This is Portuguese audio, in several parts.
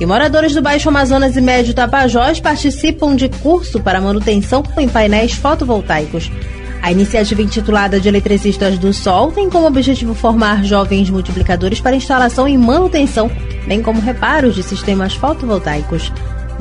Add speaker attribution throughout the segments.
Speaker 1: E moradores do Baixo Amazonas e Médio Tapajós participam de curso para manutenção em painéis fotovoltaicos. A iniciativa intitulada de Eletricistas do Sol tem como objetivo formar jovens multiplicadores para instalação e manutenção, bem como reparos de sistemas fotovoltaicos.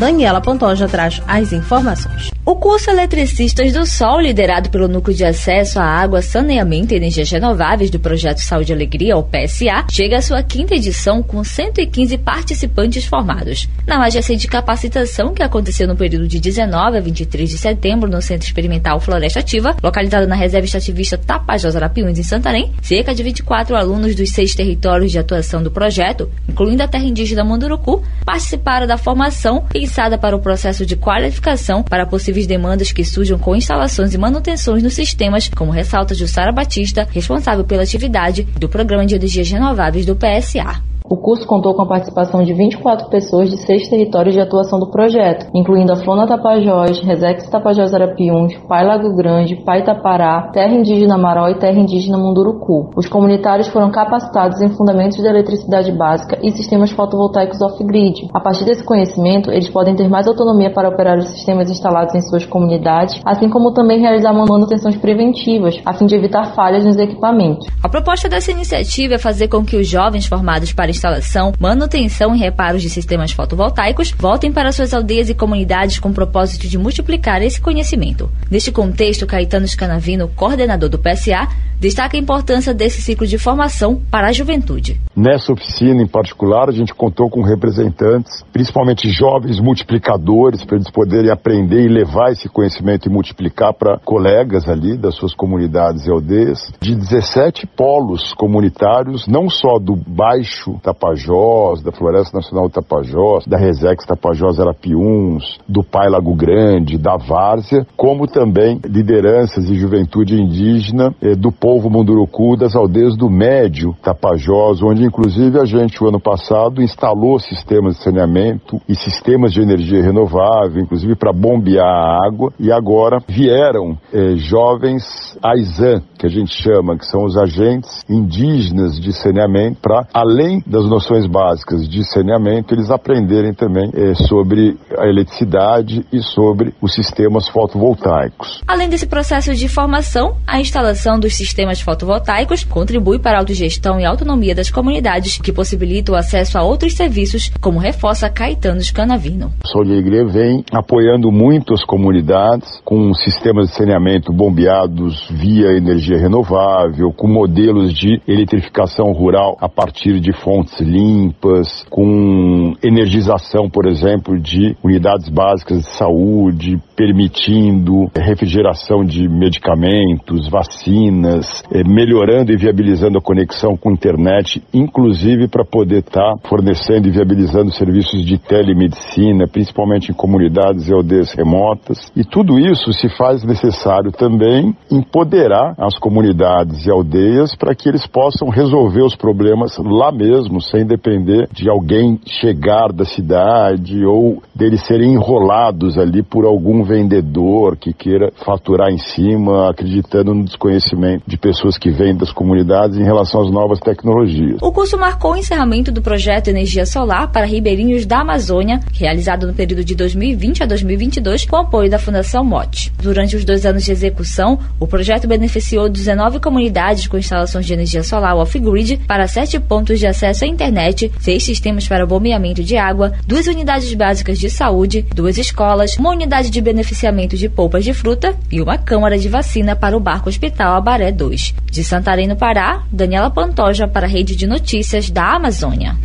Speaker 1: Daniela Pantoja traz as informações.
Speaker 2: O curso Eletricistas do Sol, liderado pelo Núcleo de Acesso à Água, Saneamento e Energias Renováveis do Projeto Saúde e Alegria, o PSA, chega à sua quinta edição com 115 participantes formados. Na mais recente capacitação, que aconteceu no período de 19 a 23 de setembro no Centro Experimental Floresta Ativa, localizado na Reserva Estativista Tapajós Arapiuns, em Santarém, cerca de 24 alunos dos seis territórios de atuação do projeto, incluindo a terra indígena Munduruku, participaram da formação e para o processo de qualificação para possíveis demandas que surjam com instalações e manutenções nos sistemas, como ressalta Jussara Batista, responsável pela atividade do Programa de Energias Renováveis do PSA.
Speaker 3: O curso contou com a participação de 24 pessoas de seis territórios de atuação do projeto, incluindo a Flona Tapajós, Resex Tapajós Arapiuns, Pai Lago Grande, Pai Tapará, Terra Indígena Maró e Terra Indígena Munduruku. Os comunitários foram capacitados em fundamentos da eletricidade básica e sistemas fotovoltaicos off-grid. A partir desse conhecimento, eles podem ter mais autonomia para operar os sistemas instalados em suas comunidades, assim como também realizar manutenções preventivas, a fim de evitar falhas nos equipamentos.
Speaker 2: A proposta dessa iniciativa é fazer com que os jovens formados para instalação, manutenção e reparos de sistemas fotovoltaicos voltem para suas aldeias e comunidades com o propósito de multiplicar esse conhecimento. Neste contexto, Caetano Scanavino, coordenador do PSA, destaca a importância desse ciclo de formação para a juventude.
Speaker 4: Nessa oficina em particular, a gente contou com representantes, principalmente jovens multiplicadores, para eles poderem aprender e levar esse conhecimento e multiplicar para colegas ali das suas comunidades e aldeias, de 17 polos comunitários, não só do Baixo Tapajós, da Floresta Nacional Tapajós, da Resex Tapajós Arapiuns, do Pai Lago Grande, da Várzea, como também lideranças e juventude indígena eh, do povo Munduruku das aldeias do Médio Tapajós, onde inclusive a gente, o ano passado, instalou sistemas de saneamento e sistemas de energia renovável, inclusive para bombear a água, e agora vieram eh, jovens AISAN, que a gente chama, que são os agentes indígenas de saneamento, para, além das noções básicas de saneamento, eles aprenderem também eh, sobre a eletricidade e sobre os sistemas fotovoltaicos.
Speaker 2: Além desse processo de formação, a instalação dos sistemas fotovoltaicos contribui para a autogestão e autonomia das comunidades, que possibilita o acesso a outros serviços, como reforça Caetano Scanavino.
Speaker 4: O Sol de Alegria vem apoiando muito as comunidades com sistemas de saneamento bombeados via energia renovável, com modelos de eletrificação rural a partir de fontes limpas, com energização, por exemplo, de unidades básicas de saúde, permitindo refrigeração de medicamentos, vacinas, eh, melhorando e viabilizando a conexão com a internet, inclusive para poder estar tá fornecendo e viabilizando serviços de telemedicina, principalmente em comunidades e aldeias remotas. E tudo isso se faz necessário também empoderar as comunidades e aldeias para que eles possam resolver os problemas lá mesmo, sem depender de alguém chegar da cidade ou deles serem enrolados ali por algum vendedor que queira faturar em cima, acreditando no desconhecimento de pessoas que vêm das comunidades em relação às novas tecnologias.
Speaker 2: O curso marcou o encerramento do projeto Energia Solar para Ribeirinhos da Amazônia, realizado no período de 2020 a 2022, com apoio da Fundação MOT. Durante os dois anos de execução, o projeto beneficiou 19 comunidades com instalações de energia solar off-grid para sete pontos de acesso à internet, seis sistemas para bombeamento de água, duas unidades básicas de saúde, duas escolas, uma unidade de beneficiamento de polpas de fruta e uma câmara de vacina para o Barco Hospital Abaré 2. De Santarém, no Pará, Daniela Pantoja para a Rede de Notícias da Amazônia.